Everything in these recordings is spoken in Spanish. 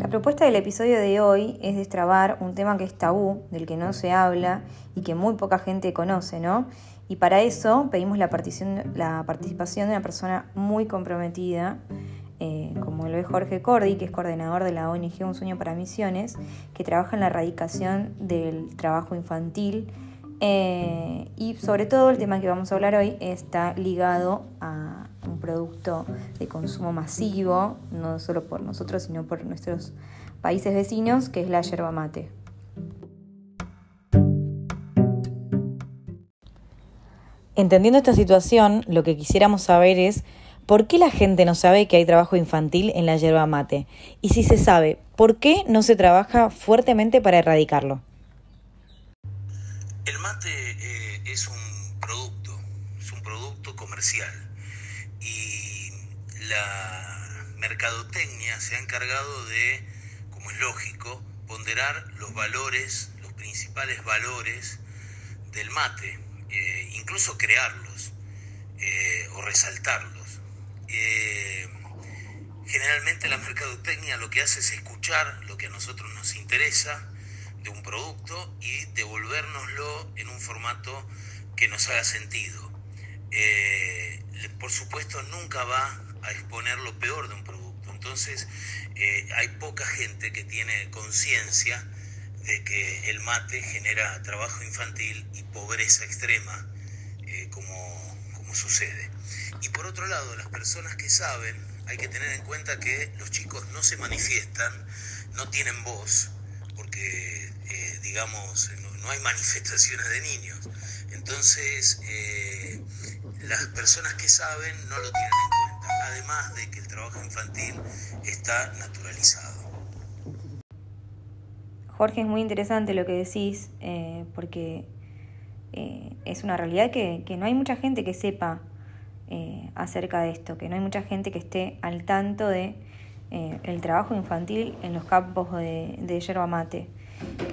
La propuesta del episodio de hoy es destrabar un tema que es tabú, del que no se habla y que muy poca gente conoce, ¿no? Y para eso pedimos la, participación de una persona muy comprometida, eh, como lo es Jorge Cordi, que es coordinador de la ONG Un Sueño para Misiones, que trabaja en la erradicación del trabajo infantil. Eh, y sobre todo el tema que vamos a hablar hoy está ligado a un producto de consumo masivo, no solo por nosotros, sino por nuestros países vecinos, que es la yerba mate. Entendiendo esta situación, lo que quisiéramos saber es ¿Por qué la gente no sabe que hay trabajo infantil en la yerba mate? Y si se sabe, ¿por qué no se trabaja fuertemente para erradicarlo? El mate eh, es un producto, es un producto comercial y la mercadotecnia se ha encargado de, como es lógico, ponderar los valores, los principales valores del mate, eh, incluso crearlos eh, o resaltarlos. Eh, generalmente la mercadotecnia lo que hace es escuchar lo que a nosotros nos interesa de un producto y devolvérnoslo en un formato que nos haga sentido. Por supuesto nunca va a exponer lo peor de un producto. Entonces eh, hay poca gente que tiene conciencia de que el mate genera trabajo infantil y pobreza extrema, como, como sucede. Y por otro lado, las personas que saben, hay que tener en cuenta que los chicos no se manifiestan, no tienen voz, porque, eh, digamos, no, hay manifestaciones de niños. Entonces, eh, las personas que saben no lo tienen en cuenta, además de que el trabajo infantil está naturalizado. Jorge, es muy interesante lo que decís, eh, porque es una realidad que, no hay mucha gente que sepa eh, acerca de esto, que no hay mucha gente que esté al tanto de eh, el trabajo infantil en los campos de, de yerba mate.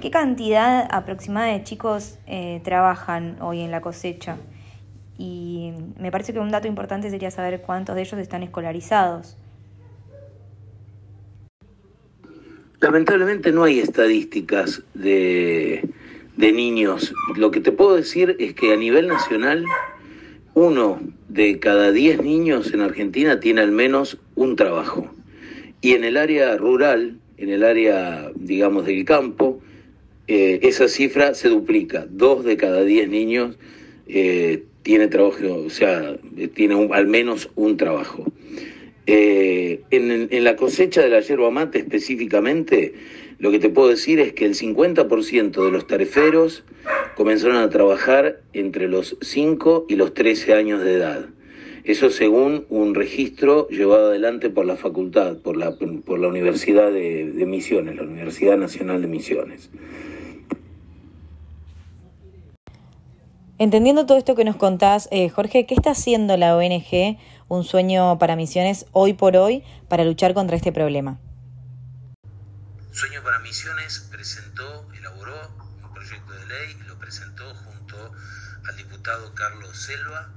¿Qué cantidad aproximada de chicos eh, trabajan hoy en la cosecha? Y me parece que un dato importante sería saber cuántos de ellos están escolarizados. Lamentablemente no hay estadísticas de, de niños. Lo que te puedo decir es que a nivel nacional uno de cada diez niños en Argentina tiene al menos un trabajo. Y en el área rural, en el área, digamos, del campo, eh, esa cifra se duplica. Dos de cada diez niños eh, tiene trabajo, o sea, tiene al menos un trabajo. Eh, en, en, la cosecha de la yerba mate específicamente, lo que te puedo decir es que el 50% de los tareferos comenzaron a trabajar entre los 5 y los 13 años de edad. Eso según un registro llevado adelante por la facultad, por la, por la Universidad de, Misiones, la Universidad Nacional de Misiones. Entendiendo todo esto que nos contás, eh, Jorge, ¿qué está haciendo la ONG Un Sueño para Misiones hoy por hoy para luchar contra este problema? Sueño para Misiones presentó, elaboró un proyecto de ley presentó junto al diputado Carlos Selva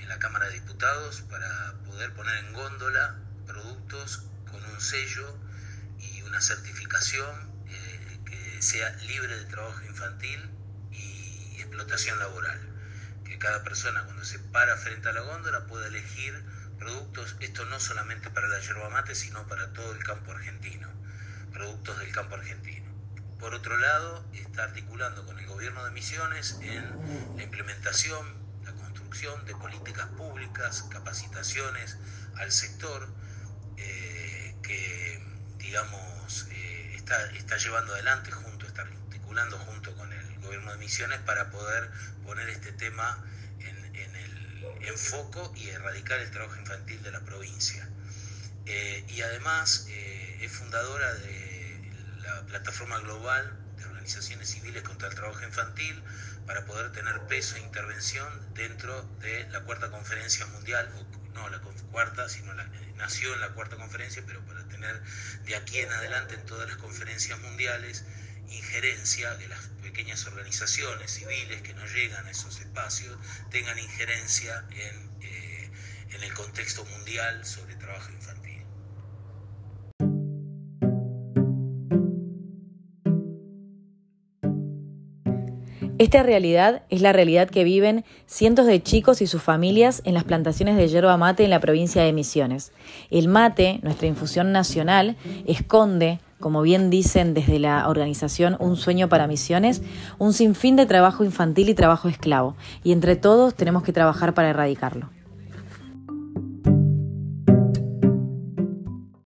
en la Cámara de Diputados para poder poner en góndola productos con un sello y una certificación eh, que sea libre de trabajo infantil explotación laboral. Que cada persona cuando se para frente a la góndola pueda elegir productos, esto no solamente para la yerba mate, sino para todo el campo argentino, productos del campo argentino. Por otro lado, está articulando con el gobierno de Misiones en la implementación, la construcción de políticas públicas, capacitaciones al sector eh, que, digamos, eh, está, está llevando adelante junto, articulando junto con el gobierno de Misiones para poder poner este tema en, el enfoco y erradicar el trabajo infantil de la provincia. Eh, y además es fundadora de la plataforma global de organizaciones civiles contra el trabajo infantil para poder tener peso e intervención dentro de la cuarta conferencia mundial, no la cuarta, sino la, nació en la cuarta conferencia, pero para tener de aquí en adelante en todas las conferencias mundiales injerencia, que las pequeñas organizaciones civiles que no llegan a esos espacios tengan injerencia en, eh, en el contexto mundial sobre trabajo infantil. Esta realidad es la realidad que viven cientos de chicos y sus familias en las plantaciones de yerba mate en la provincia de Misiones. El mate, nuestra infusión nacional, esconde como bien dicen desde la organización Un Sueño para Misiones, un sinfín de trabajo infantil y trabajo esclavo, y entre todos tenemos que trabajar para erradicarlo.